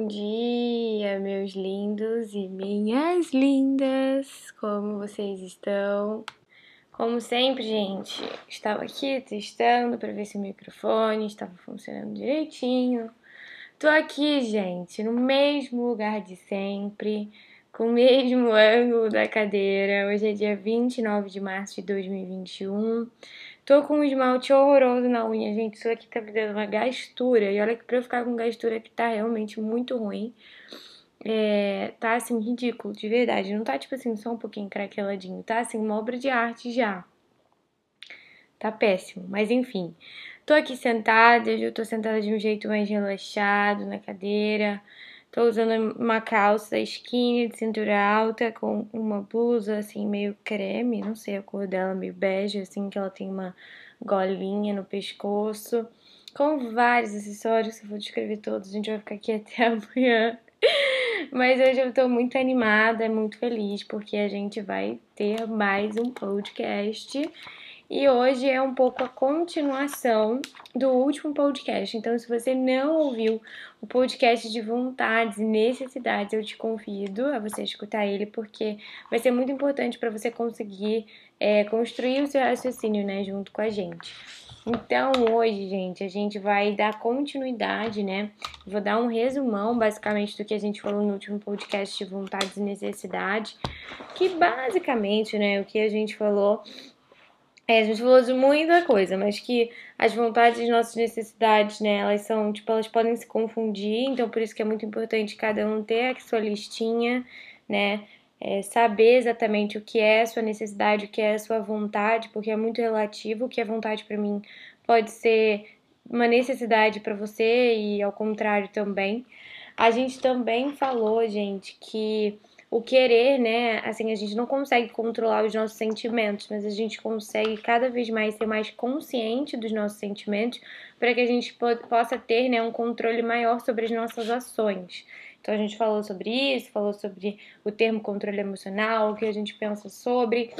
bom dia, meus lindos e minhas lindas! Como vocês estão? Como sempre, gente, estava aqui testando para ver se o microfone estava funcionando direitinho. Tô aqui, gente, no mesmo lugar de sempre, com o mesmo ângulo da cadeira. Hoje é dia 29 de março de 2021. Tô com um esmalte horroroso na unha, gente. Isso aqui tá me dando uma gastura. E olha que pra eu ficar com gastura que tá realmente muito ruim. É, tá assim, ridículo, de verdade. Não tá tipo assim, só um pouquinho craqueladinho. Tá assim, uma obra de arte já. Tá péssimo. Mas enfim. Tô aqui sentada, eu tô sentada de um jeito mais relaxado na cadeira. Tô usando uma calça skinny de cintura alta com uma blusa assim meio creme, não sei a cor dela, meio bege, assim, que ela tem uma golinha no pescoço, com vários acessórios, eu for descrever todos, a gente vai ficar aqui até amanhã. Mas hoje eu tô muito animada, muito feliz, porque a gente vai ter mais um podcast e hoje é um pouco a continuação do último podcast. Então, se você não ouviu o podcast de vontades e necessidades, eu te convido a você escutar ele, porque vai ser muito importante para você conseguir é, construir o seu raciocínio né, junto com a gente. Então, hoje, gente, a gente vai dar continuidade, né? Vou dar um resumão, basicamente, do que a gente falou no último podcast de vontades e necessidade, que basicamente, né, o que a gente falou é, a gente falou de muita coisa, mas que as vontades nossas necessidades, né, elas são, tipo, elas podem se confundir, então por isso que é muito importante cada um ter a sua listinha, né, é, saber exatamente o que é a sua necessidade, o que é a sua vontade, porque é muito relativo, o que é vontade para mim pode ser uma necessidade para você e ao contrário também. A gente também falou, gente, que o querer, né? Assim, a gente não consegue controlar os nossos sentimentos, mas a gente consegue cada vez mais ser mais consciente dos nossos sentimentos para que a gente possa ter, né, um controle maior sobre as nossas ações. Então a gente falou sobre isso, falou sobre o termo controle emocional, o que a gente pensa sobre.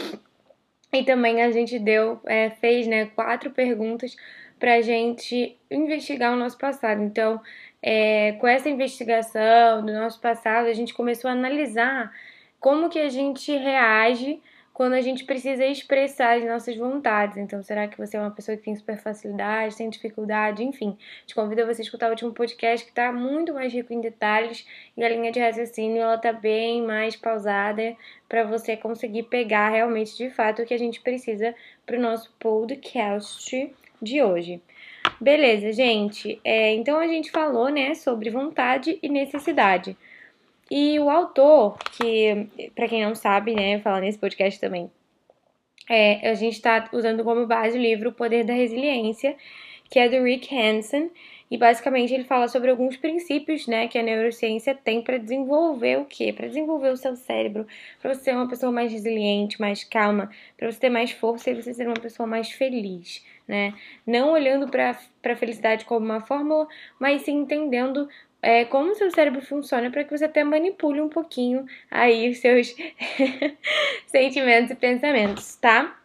E também a gente deu, é, fez, né, quatro perguntas para a gente investigar o nosso passado. Então, é, com essa investigação do nosso passado, a gente começou a analisar como que a gente reage quando a gente precisa expressar as nossas vontades. Então, será que você é uma pessoa que tem super facilidade, tem dificuldade? Enfim, te convido a você escutar o último podcast que está muito mais rico em detalhes e a linha de raciocínio ela tá bem mais pausada para você conseguir pegar realmente de fato o que a gente precisa para o nosso podcast de hoje. Beleza, gente. É, então a gente falou, né, sobre vontade e necessidade. E o autor, que, para quem não sabe, né, falar nesse podcast também, é, a gente está usando como base o livro O Poder da Resiliência, que é do Rick Hansen, e basicamente ele fala sobre alguns princípios, né, que a neurociência tem para desenvolver o quê? Para desenvolver o seu cérebro, para você ser uma pessoa mais resiliente, mais calma, para você ter mais força e você ser uma pessoa mais feliz, né? Não olhando para a felicidade como uma fórmula, mas sim entendendo é, como seu cérebro funciona para que você até manipule um pouquinho aí os seus sentimentos e pensamentos, tá?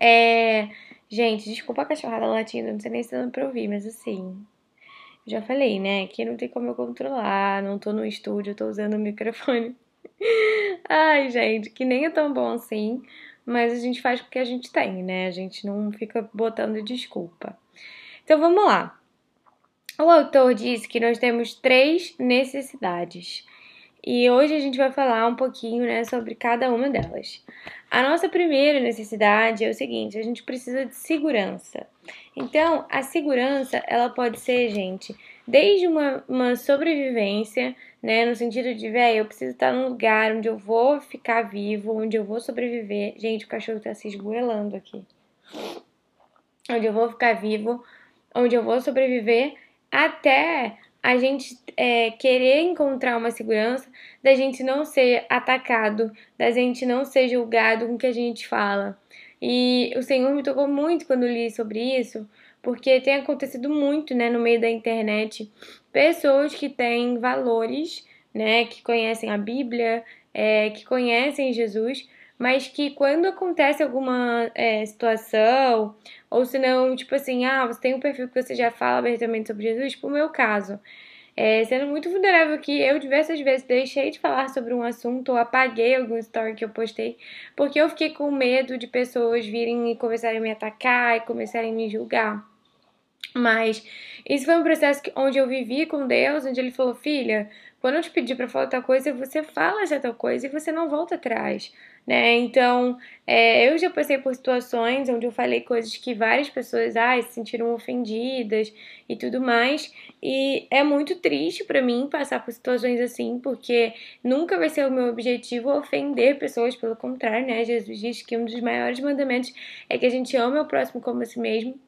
É, gente, desculpa a cachorrada latindo, não sei nem se dando pra ouvir, mas assim, já falei, né? Que não tem como eu controlar, não tô no estúdio, tô usando o microfone. Ai, gente, que nem é tão bom assim, mas a gente faz o que a gente tem, né? A gente não fica botando desculpa. Então vamos lá. O autor disse que nós temos três necessidades. E hoje a gente vai falar um pouquinho né, sobre cada uma delas. A nossa primeira necessidade é o seguinte: a gente precisa de segurança. Então, a segurança ela pode ser, gente, desde uma, uma sobrevivência, né, no sentido de, velho, eu preciso estar num lugar onde eu vou ficar vivo, onde eu vou sobreviver. Gente, o cachorro tá se esgoelando aqui. Onde eu vou ficar vivo, onde eu vou sobreviver, até a gente é, querer encontrar uma segurança da gente não ser atacado, da gente não ser julgado com o que a gente fala. E o Senhor me tocou muito quando li sobre isso, porque tem acontecido muito, né, no meio da internet, pessoas que têm valores, né, que conhecem a Bíblia, é, que conhecem Jesus, mas que quando acontece alguma é, situação, ou se não, tipo assim, ah, você tem um perfil que você já fala abertamente sobre Jesus, tipo o meu caso, é, sendo muito vulnerável que eu diversas vezes deixei de falar sobre um assunto ou apaguei algum story que eu postei, porque eu fiquei com medo de pessoas virem e começarem a me atacar e começarem a me julgar. Mas isso foi um processo que, onde eu vivi com Deus, onde Ele falou: Filha, quando eu te pedir para falar tal coisa, você fala essa tal coisa e você não volta atrás né? Então, é, eu já passei por situações onde eu falei coisas que várias pessoas ai, se sentiram ofendidas e tudo mais, e é muito triste para mim passar por situações assim, porque nunca vai ser o meu objetivo ofender pessoas, pelo contrário, né? Jesus diz que um dos maiores mandamentos é que a gente ama o próximo como a si mesmo,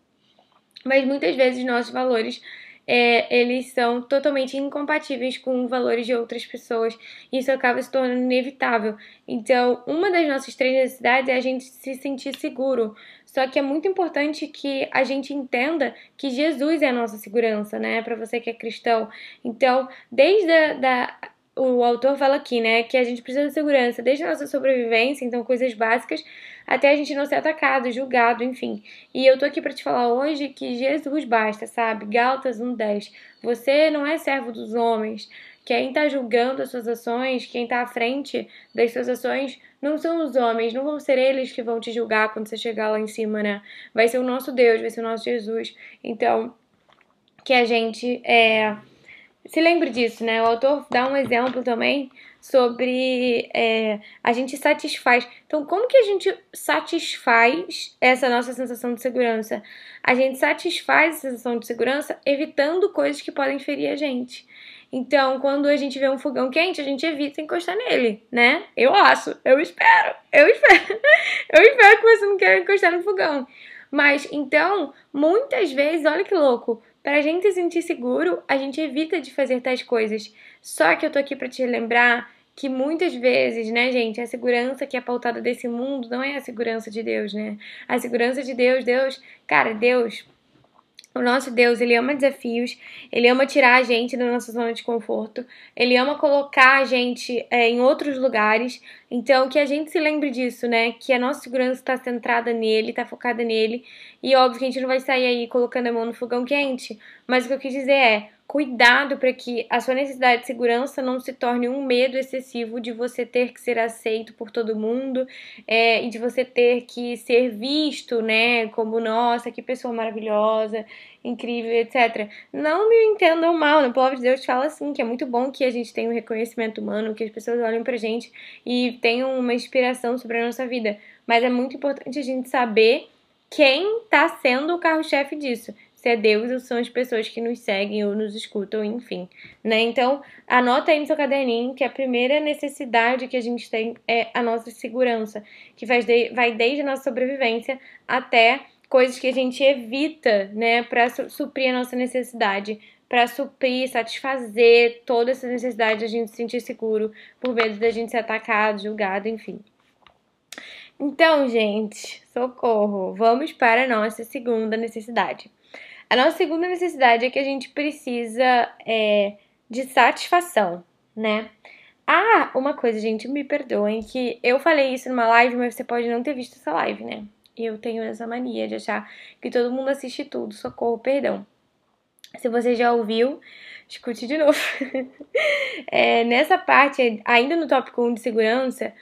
mas muitas vezes nossos valores é, eles são totalmente incompatíveis com valores de outras pessoas. Isso acaba se tornando inevitável. Então, uma das nossas três necessidades é a gente se sentir seguro. Só que é muito importante que a gente entenda que Jesus é a nossa segurança, né? Para você que é cristão. Então, desde a, da, o autor fala aqui, né, que a gente precisa de segurança, desde a nossa sobrevivência, então coisas básicas, até a gente não ser atacado, julgado, enfim. E eu tô aqui para te falar hoje que Jesus basta, sabe? Gálatas 1:10. Você não é servo dos homens. Quem está julgando as suas ações, quem está à frente das suas ações, não são os homens, não vão ser eles que vão te julgar quando você chegar lá em cima, né? Vai ser o nosso Deus, vai ser o nosso Jesus. Então, que a gente é, se lembre disso, né? O autor dá um exemplo também sobre é, a gente satisfaz. Então, como que a gente satisfaz essa nossa sensação de segurança? A gente satisfaz essa sensação de segurança evitando coisas que podem ferir a gente. Então, quando a gente vê um fogão quente, a gente evita encostar nele, né? Eu acho, eu espero, eu espero. eu espero que você não queira encostar no fogão. Mas então, muitas vezes, olha que louco, para a gente se sentir seguro, a gente evita de fazer tais coisas. Só que eu tô aqui para te lembrar que muitas vezes, né, gente, a segurança que é pautada desse mundo não é a segurança de Deus, né? A segurança de Deus, Deus, cara, Deus o nosso Deus, ele ama desafios, ele ama tirar a gente da nossa zona de conforto, ele ama colocar a gente é, em outros lugares. Então, que a gente se lembre disso, né? Que a nossa segurança está centrada nele, está focada nele. E óbvio que a gente não vai sair aí colocando a mão no fogão quente. Mas o que eu quis dizer é: cuidado para que a sua necessidade de segurança não se torne um medo excessivo de você ter que ser aceito por todo mundo é, e de você ter que ser visto, né, como nossa, que pessoa maravilhosa, incrível, etc. Não me entendam mal, no povo de Deus fala assim, que é muito bom que a gente tenha um reconhecimento humano, que as pessoas olhem pra gente e tenham uma inspiração sobre a nossa vida, mas é muito importante a gente saber quem está sendo o carro-chefe disso se é Deus ou são as pessoas que nos seguem ou nos escutam, enfim. Né? Então, anota aí no seu caderninho que a primeira necessidade que a gente tem é a nossa segurança, que vai, de, vai desde a nossa sobrevivência até coisas que a gente evita, né, para suprir a nossa necessidade, para suprir, satisfazer toda essa necessidade de a gente se sentir seguro, por medo da gente ser atacado, julgado, enfim. Então, gente, socorro. Vamos para a nossa segunda necessidade. A nossa segunda necessidade é que a gente precisa é, de satisfação, né? Ah, uma coisa, gente, me perdoem que eu falei isso numa live, mas você pode não ter visto essa live, né? Eu tenho essa mania de achar que todo mundo assiste tudo, socorro, perdão. Se você já ouviu, escute de novo. é, nessa parte, ainda no tópico 1 de segurança,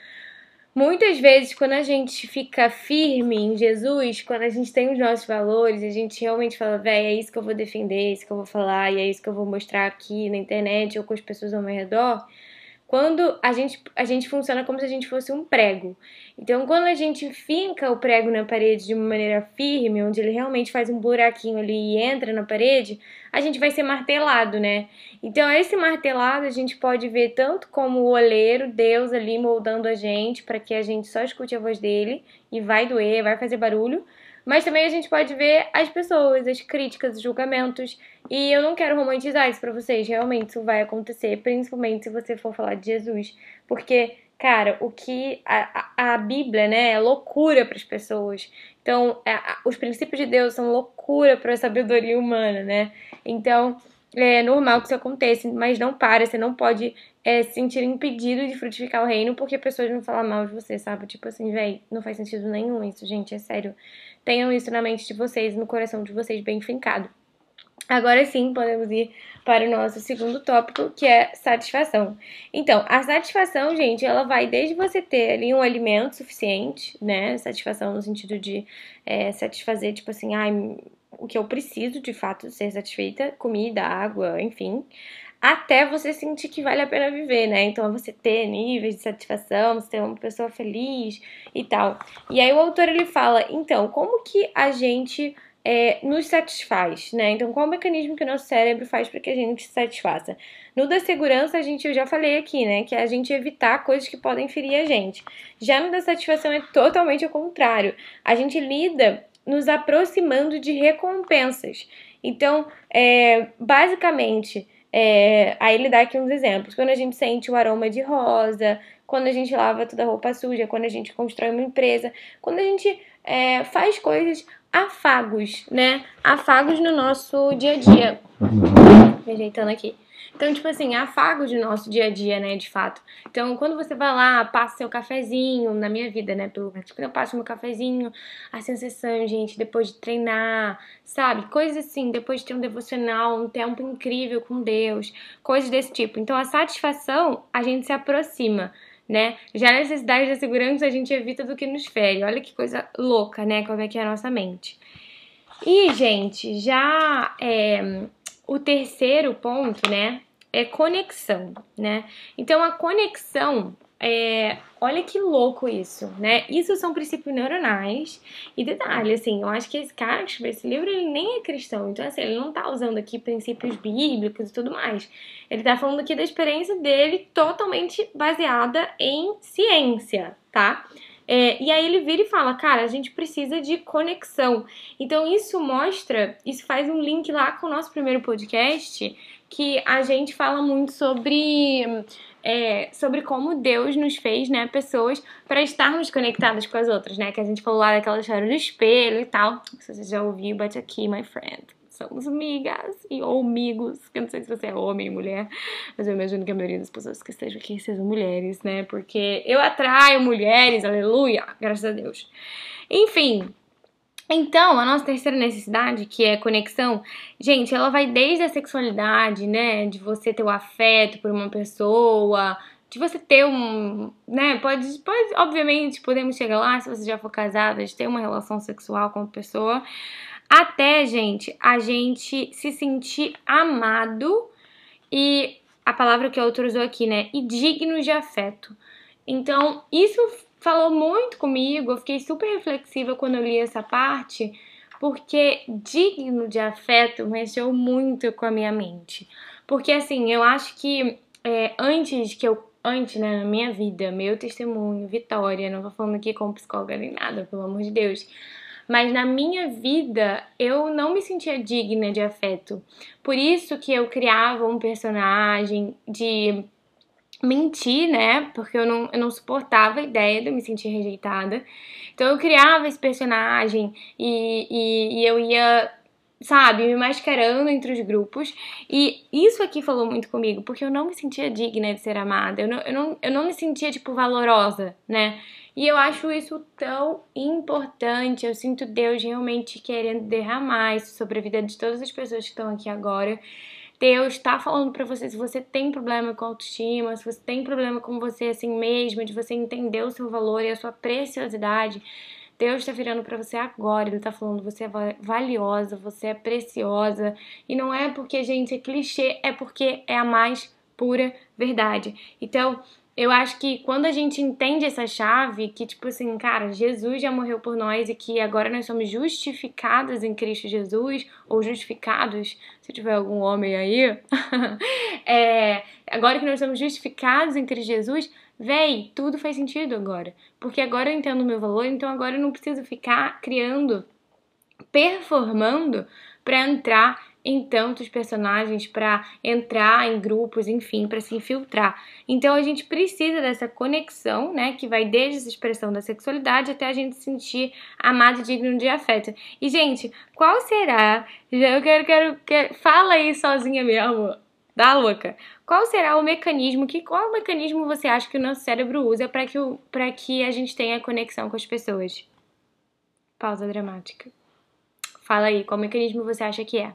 Muitas vezes, quando a gente fica firme em Jesus, quando a gente tem os nossos valores, a gente realmente fala, véi, é isso que eu vou defender, é isso que eu vou falar, e é isso que eu vou mostrar aqui na internet ou com as pessoas ao meu redor, quando a gente, a gente funciona como se a gente fosse um prego. Então, quando a gente finca o prego na parede de uma maneira firme, onde ele realmente faz um buraquinho ali e entra na parede, a gente vai ser martelado, né? Então, esse martelado a gente pode ver tanto como o oleiro, Deus ali moldando a gente para que a gente só escute a voz dele e vai doer, vai fazer barulho, mas também a gente pode ver as pessoas, as críticas, os julgamentos. E eu não quero romantizar isso pra vocês. Realmente isso vai acontecer, principalmente se você for falar de Jesus. Porque, cara, o que a, a, Bíblia, né, é loucura para as pessoas. Então, é, os princípios de Deus são loucura para a sabedoria humana, né? Então, é normal que isso aconteça, mas não para, você não pode é, se sentir impedido de frutificar o reino porque pessoas vão falar mal de você, sabe? Tipo assim, velho, não faz sentido nenhum isso, gente, é sério. Tenham isso na mente de vocês, no coração de vocês, bem fincado. Agora sim, podemos ir para o nosso segundo tópico, que é satisfação. Então, a satisfação, gente, ela vai desde você ter ali um alimento suficiente, né? Satisfação no sentido de é, satisfazer, tipo assim, ai, o que eu preciso de fato ser satisfeita, comida, água, enfim, até você sentir que vale a pena viver, né? Então, você ter níveis de satisfação, você ter uma pessoa feliz e tal. E aí o autor ele fala, então, como que a gente é, nos satisfaz, né? Então, qual o mecanismo que o nosso cérebro faz para que a gente se satisfaça? No da segurança, a gente, eu já falei aqui, né? Que é a gente evitar coisas que podem ferir a gente. Já no da satisfação é totalmente o contrário. A gente lida nos aproximando de recompensas. Então, é, basicamente, é, aí ele dá aqui uns exemplos. Quando a gente sente o aroma de rosa, quando a gente lava toda a roupa suja, quando a gente constrói uma empresa, quando a gente é, faz coisas afagos, né? Afagos no nosso dia a dia. Me ajeitando aqui. Então, tipo assim, afagos no nosso dia a dia, né, de fato. Então, quando você vai lá, passa seu cafezinho, na minha vida, né, pelo menos, quando eu passo meu cafezinho, a sensação, gente, depois de treinar, sabe? Coisas assim, depois de ter um devocional, um tempo incrível com Deus, coisas desse tipo. Então, a satisfação, a gente se aproxima né? Já a necessidade da segurança a gente evita do que nos fere. Olha que coisa louca, né? Como é que é a nossa mente. E, gente, já é, o terceiro ponto, né? É conexão, né? Então, a conexão é, olha que louco isso, né? Isso são princípios neuronais. E detalhe, assim, eu acho que esse cara que escreveu esse livro, ele nem é cristão. Então, assim, ele não tá usando aqui princípios bíblicos e tudo mais. Ele tá falando aqui da experiência dele totalmente baseada em ciência, tá? É, e aí ele vira e fala, cara, a gente precisa de conexão. Então isso mostra, isso faz um link lá com o nosso primeiro podcast, que a gente fala muito sobre é, sobre como Deus nos fez, né, pessoas para estarmos conectadas com as outras, né? Que a gente falou lá daquela história do espelho e tal. Se você já ouviu, bate aqui, my friend. Somos amigas e ou amigos, que eu não sei se você é homem ou mulher, mas eu imagino que a maioria das pessoas que estejam aqui sejam mulheres, né? Porque eu atraio mulheres, aleluia, graças a Deus. Enfim, então, a nossa terceira necessidade, que é conexão, gente, ela vai desde a sexualidade, né? De você ter o afeto por uma pessoa, de você ter um, né, pode, pode, obviamente, podemos chegar lá, se você já for casada, de ter uma relação sexual com a pessoa, até, gente, a gente se sentir amado e a palavra que o autor usou aqui, né, e digno de afeto. Então, isso falou muito comigo, eu fiquei super reflexiva quando eu li essa parte, porque digno de afeto mexeu muito com a minha mente. Porque assim, eu acho que é, antes que eu. Antes, né, na minha vida, meu testemunho, Vitória, não tô falando aqui como psicóloga nem nada, pelo amor de Deus. Mas na minha vida eu não me sentia digna de afeto. Por isso que eu criava um personagem de mentir, né? Porque eu não, eu não suportava a ideia de eu me sentir rejeitada. Então eu criava esse personagem e, e, e eu ia sabe, me mascarando entre os grupos. E isso aqui falou muito comigo, porque eu não me sentia digna de ser amada, eu não, eu não, eu não me sentia, tipo, valorosa, né? E eu acho isso tão importante. Eu sinto Deus realmente querendo derramar isso sobre a vida de todas as pessoas que estão aqui agora. Deus está falando para você se você tem problema com autoestima, se você tem problema com você assim mesmo, de você entender o seu valor e a sua preciosidade. Deus está virando para você agora, Ele está falando: você é valiosa, você é preciosa. E não é porque, gente, é clichê, é porque é a mais pura verdade. Então, eu acho que quando a gente entende essa chave, que tipo assim, cara, Jesus já morreu por nós e que agora nós somos justificados em Cristo Jesus, ou justificados, se tiver algum homem aí, é, agora que nós somos justificados em Cristo Jesus, véi, tudo faz sentido agora. Porque agora eu entendo o meu valor, então agora eu não preciso ficar criando, performando para entrar em tantos personagens para entrar em grupos, enfim, para se infiltrar. Então a gente precisa dessa conexão, né, que vai desde essa expressão da sexualidade até a gente sentir amado digno de afeto. E gente, qual será? Eu quero, quero, quero fala aí sozinha mesmo. Da louca. Qual será o mecanismo que qual mecanismo você acha que o nosso cérebro usa para que para que a gente tenha conexão com as pessoas? Pausa dramática. Fala aí, qual mecanismo você acha que é?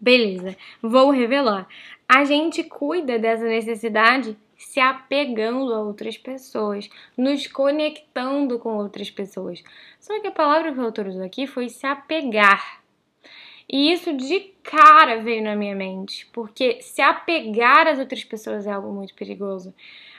Beleza, vou revelar. A gente cuida dessa necessidade se apegando a outras pessoas, nos conectando com outras pessoas. Só que a palavra que o autor usou aqui foi se apegar. E isso de cara veio na minha mente, porque se apegar às outras pessoas é algo muito perigoso.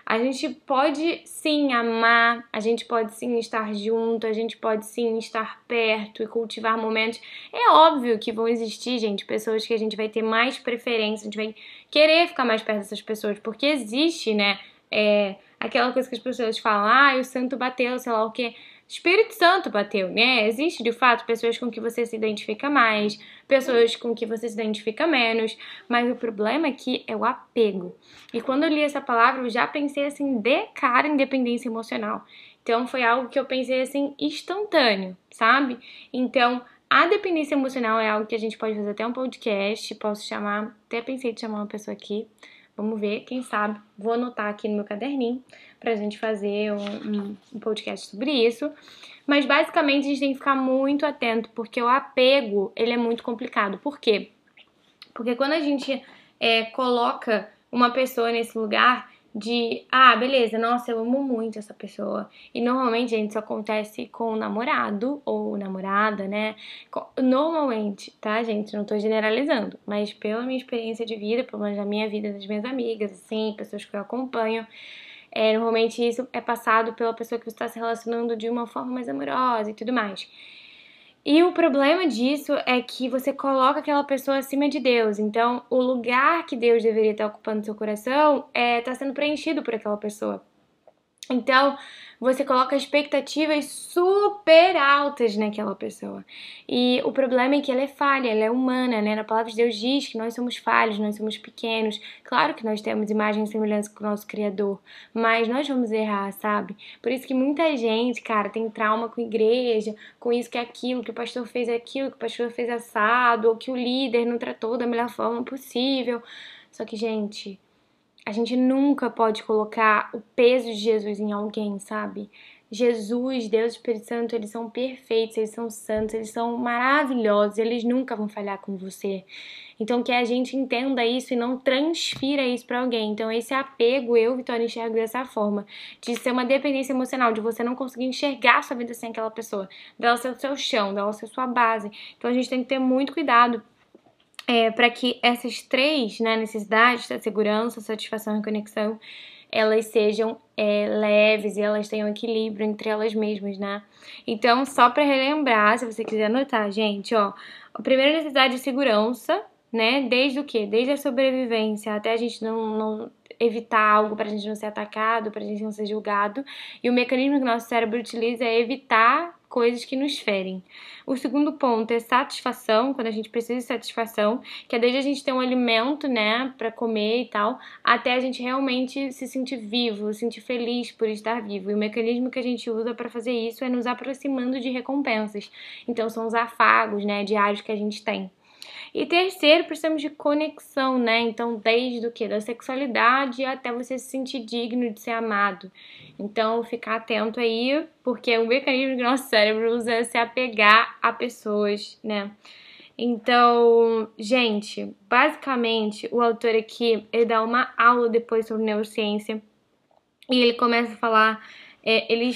A gente pode sim amar, a gente pode sim estar junto, a gente pode sim estar perto e cultivar momentos. É óbvio que vão existir, gente, pessoas que a gente vai ter mais preferência, a gente vai querer ficar mais perto dessas pessoas, porque existe, né? É, aquela coisa que as pessoas falam, ah, o santo bateu, sei lá o quê. Espírito Santo bateu, né? Existe de fato pessoas com que você se identifica mais, pessoas com que você se identifica menos, mas o problema aqui é o apego. E quando eu li essa palavra, eu já pensei assim de cara em dependência emocional. Então foi algo que eu pensei assim instantâneo, sabe? Então a dependência emocional é algo que a gente pode fazer até um podcast, posso chamar, até pensei de chamar uma pessoa aqui. Vamos ver, quem sabe. Vou anotar aqui no meu caderninho para a gente fazer um, um, podcast sobre isso. Mas basicamente a gente tem que ficar muito atento, porque o apego ele é muito complicado. Por quê? Porque quando a gente é, coloca uma pessoa nesse lugar, de, ah, beleza, nossa, eu amo muito essa pessoa. E normalmente, gente, isso acontece com o namorado ou namorada, né? Normalmente, tá, gente? Não tô generalizando, mas pela minha experiência de vida, pelo menos na minha vida, das minhas amigas, assim, pessoas que eu acompanho, é, normalmente isso é passado pela pessoa que você está se relacionando de uma forma mais amorosa e tudo mais. E o problema disso é que você coloca aquela pessoa acima de Deus. Então, o lugar que Deus deveria estar ocupando seu coração está é, tá sendo preenchido por aquela pessoa. Então, você coloca expectativas super altas naquela pessoa. E o problema é que ela é falha, ela é humana, né? Na palavra de Deus diz que nós somos falhos, nós somos pequenos. Claro que nós temos imagem e semelhança com o nosso Criador, mas nós vamos errar, sabe? Por isso que muita gente, cara, tem trauma com igreja, com isso que é aquilo, que o pastor fez aquilo, que o pastor fez assado, ou que o líder não tratou da melhor forma possível. Só que, gente, a gente nunca pode colocar o peso de Jesus em alguém, sabe? Jesus, Deus e Espírito Santo, eles são perfeitos, eles são santos, eles são maravilhosos, eles nunca vão falhar com você. Então, que a gente entenda isso e não transfira isso para alguém. Então, esse apego, eu, Vitória, enxergo dessa forma, de ser uma dependência emocional, de você não conseguir enxergar sua vida sem aquela pessoa, dela ser o seu chão, dela ser sua base. Então, a gente tem que ter muito cuidado é, para que essas três né, necessidades, a segurança, satisfação e conexão, elas sejam é, leves e elas tenham equilíbrio entre elas mesmas, né? Então, só para relembrar, se você quiser anotar, gente, ó, a primeira necessidade de segurança, né? Desde o quê? Desde a sobrevivência até a gente não, não evitar algo para a gente não ser atacado, para a gente não ser julgado. E o mecanismo que o nosso cérebro utiliza é evitar coisas que nos ferem. O segundo ponto é satisfação, quando a gente precisa de satisfação, que é desde a gente ter um alimento, né, para comer e tal, até a gente realmente se sentir vivo, se sentir feliz por estar vivo. E o mecanismo que a gente usa para fazer isso é nos aproximando de recompensas. Então são os afagos, né, diários que a gente tem. E terceiro, precisamos de conexão, né? Então, desde o que? Da sexualidade até você se sentir digno de ser amado. Então, ficar atento aí, porque o mecanismo que nosso cérebro usa é se apegar a pessoas, né? Então, gente, basicamente, o autor aqui, ele dá uma aula depois sobre neurociência e ele começa a falar, é, ele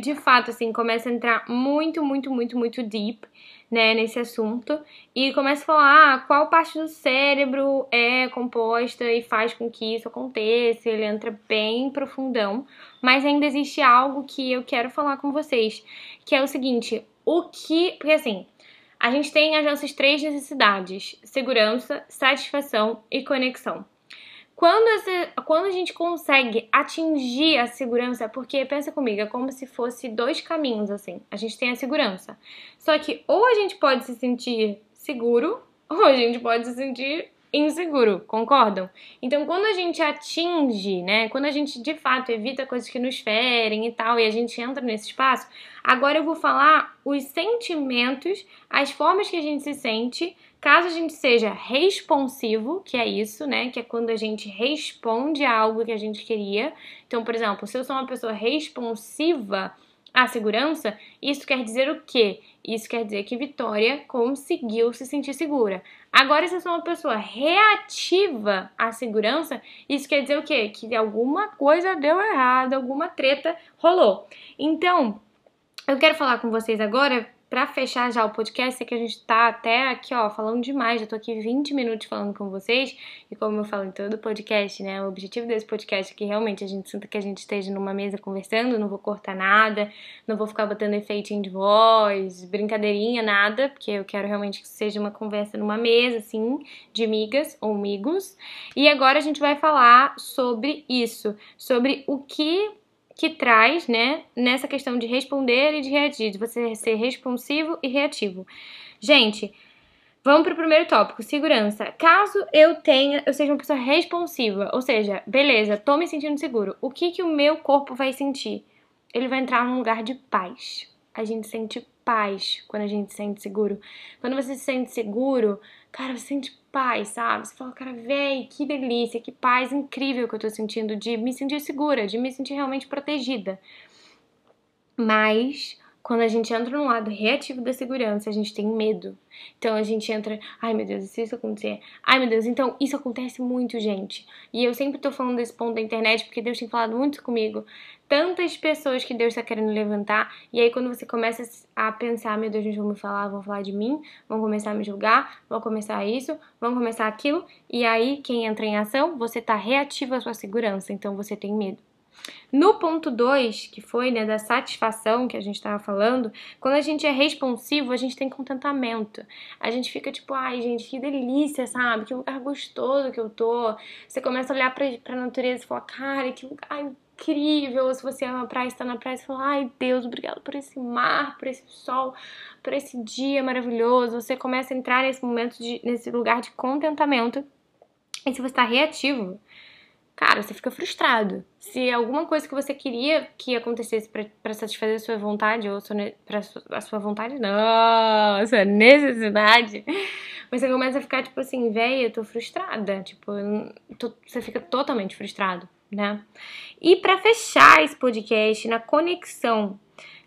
de fato, assim, começa a entrar muito, muito, muito, muito deep né, nesse assunto e começa a falar ah, qual parte do cérebro é composta e faz com que isso aconteça. Ele entra bem profundão, mas ainda existe algo que eu quero falar com vocês, que é o seguinte: o que. Porque assim, a gente tem as nossas três necessidades: segurança, satisfação e conexão. Quando, essa, quando a gente consegue atingir a segurança, porque pensa comigo, é como se fosse dois caminhos assim. A gente tem a segurança. Só que ou a gente pode se sentir seguro, ou a gente pode se sentir inseguro, concordam? Então, quando a gente atinge, né, quando a gente de fato evita coisas que nos ferem e tal, e a gente entra nesse espaço, agora eu vou falar os sentimentos, as formas que a gente se sente Caso a gente seja responsivo, que é isso, né? Que é quando a gente responde a algo que a gente queria. Então, por exemplo, se eu sou uma pessoa responsiva, a segurança, isso quer dizer o quê? Isso quer dizer que Vitória conseguiu se sentir segura. Agora, se eu sou uma pessoa reativa à segurança, isso quer dizer o quê? Que alguma coisa deu errado, alguma treta rolou. Então, eu quero falar com vocês agora para fechar já o podcast, é que a gente tá até aqui, ó, falando demais. Já tô aqui 20 minutos falando com vocês. E como eu falo em todo podcast, né? O objetivo desse podcast é que realmente a gente sinta que a gente esteja numa mesa conversando, não vou cortar nada, não vou ficar botando efeitinho de voz, brincadeirinha, nada, porque eu quero realmente que seja uma conversa numa mesa, assim, de amigas ou amigos. E agora a gente vai falar sobre isso, sobre o que que traz, né, nessa questão de responder e de reagir, de você ser responsivo e reativo. Gente, vamos para o primeiro tópico, segurança. Caso eu tenha, eu seja uma pessoa responsiva, ou seja, beleza, tô me sentindo seguro. O que que o meu corpo vai sentir? Ele vai entrar num lugar de paz. A gente sente paz quando a gente se sente seguro. Quando você se sente seguro, cara, você sente paz, sabe? Você fala, cara, véi, que delícia, que paz incrível que eu tô sentindo de me sentir segura, de me sentir realmente protegida. Mas quando a gente entra no lado reativo da segurança, a gente tem medo. Então a gente entra, ai meu Deus, e se isso acontecer? Ai meu Deus, então isso acontece muito, gente. E eu sempre tô falando desse ponto da internet porque Deus tem falado muito comigo. Tantas pessoas que Deus está querendo levantar, e aí quando você começa a pensar, meu Deus, vão me falar, vão falar de mim, vão começar a me julgar, vão começar isso, vão começar aquilo, e aí quem entra em ação, você tá reativo à sua segurança, então você tem medo. No ponto 2, que foi né, da satisfação que a gente estava falando, quando a gente é responsivo, a gente tem contentamento. A gente fica tipo, ai gente, que delícia, sabe? Que lugar gostoso que eu tô. Você começa a olhar pra, pra natureza e falar, cara, que lugar incrível. Se você ama a praia, está na praia, você fala, ai Deus, obrigado por esse mar, por esse sol, por esse dia maravilhoso. Você começa a entrar nesse momento, de, nesse lugar de contentamento. E se você está reativo, cara, você fica frustrado. Se alguma coisa que você queria que acontecesse para satisfazer a sua vontade, ou para a sua vontade, não, a sua necessidade, você começa a ficar tipo assim, velho, eu tô frustrada. Tipo, tô, você fica totalmente frustrado, né? E para fechar esse podcast na conexão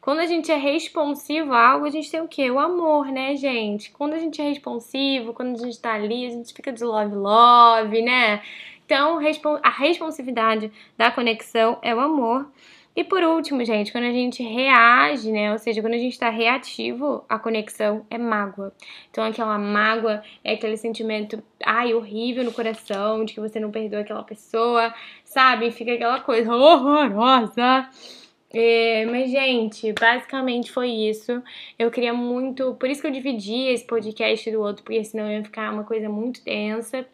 quando a gente é responsivo a algo, a gente tem o quê? O amor, né, gente? Quando a gente é responsivo, quando a gente tá ali, a gente fica de love love, né? Então, a responsividade da conexão é o amor. E por último, gente, quando a gente reage, né? Ou seja, quando a gente está reativo, a conexão é mágoa. Então, aquela mágoa é aquele sentimento, ai, horrível no coração, de que você não perdoa aquela pessoa, sabe? Fica aquela coisa horrorosa. É, mas, gente, basicamente foi isso. Eu queria muito. Por isso que eu dividi esse podcast do outro, porque senão ia ficar uma coisa muito tensa.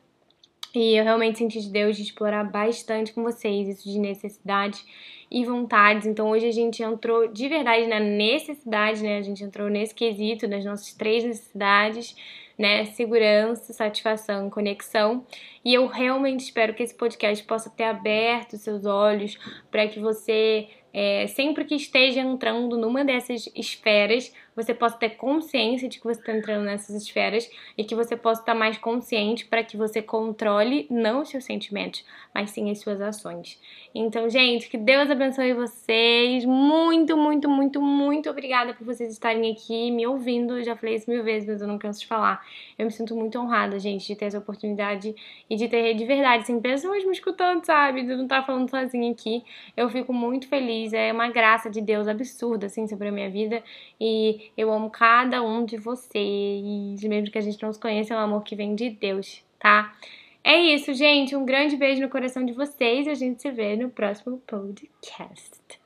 E eu realmente senti de Deus de explorar bastante com vocês isso de necessidade e vontades. Então hoje a gente entrou de verdade na necessidade, né? A gente entrou nesse quesito das nossas três necessidades, né? Segurança, satisfação, conexão. E eu realmente espero que esse podcast possa ter aberto seus olhos para que você é, sempre que esteja entrando numa dessas esferas, você possa ter consciência de que você está entrando nessas esferas e que você possa estar mais consciente para que você controle não os seus sentimentos, mas sim as suas ações. Então, gente, que Deus abençoe vocês. Muito, muito, muito, muito obrigada por vocês estarem aqui me ouvindo. Eu já falei isso mil vezes, mas eu não canso de falar. Eu me sinto muito honrada, gente, de ter essa oportunidade e de ter de verdade, sem pessoas me escutando, sabe? De não estar falando sozinha aqui. Eu fico muito feliz. É uma graça de Deus absurda, assim, sobre a minha vida. E eu amo cada um de vocês. Mesmo que a gente não se conheça, é um amor que vem de Deus, tá? É isso, gente. Um grande beijo no coração de vocês a gente se vê no próximo podcast.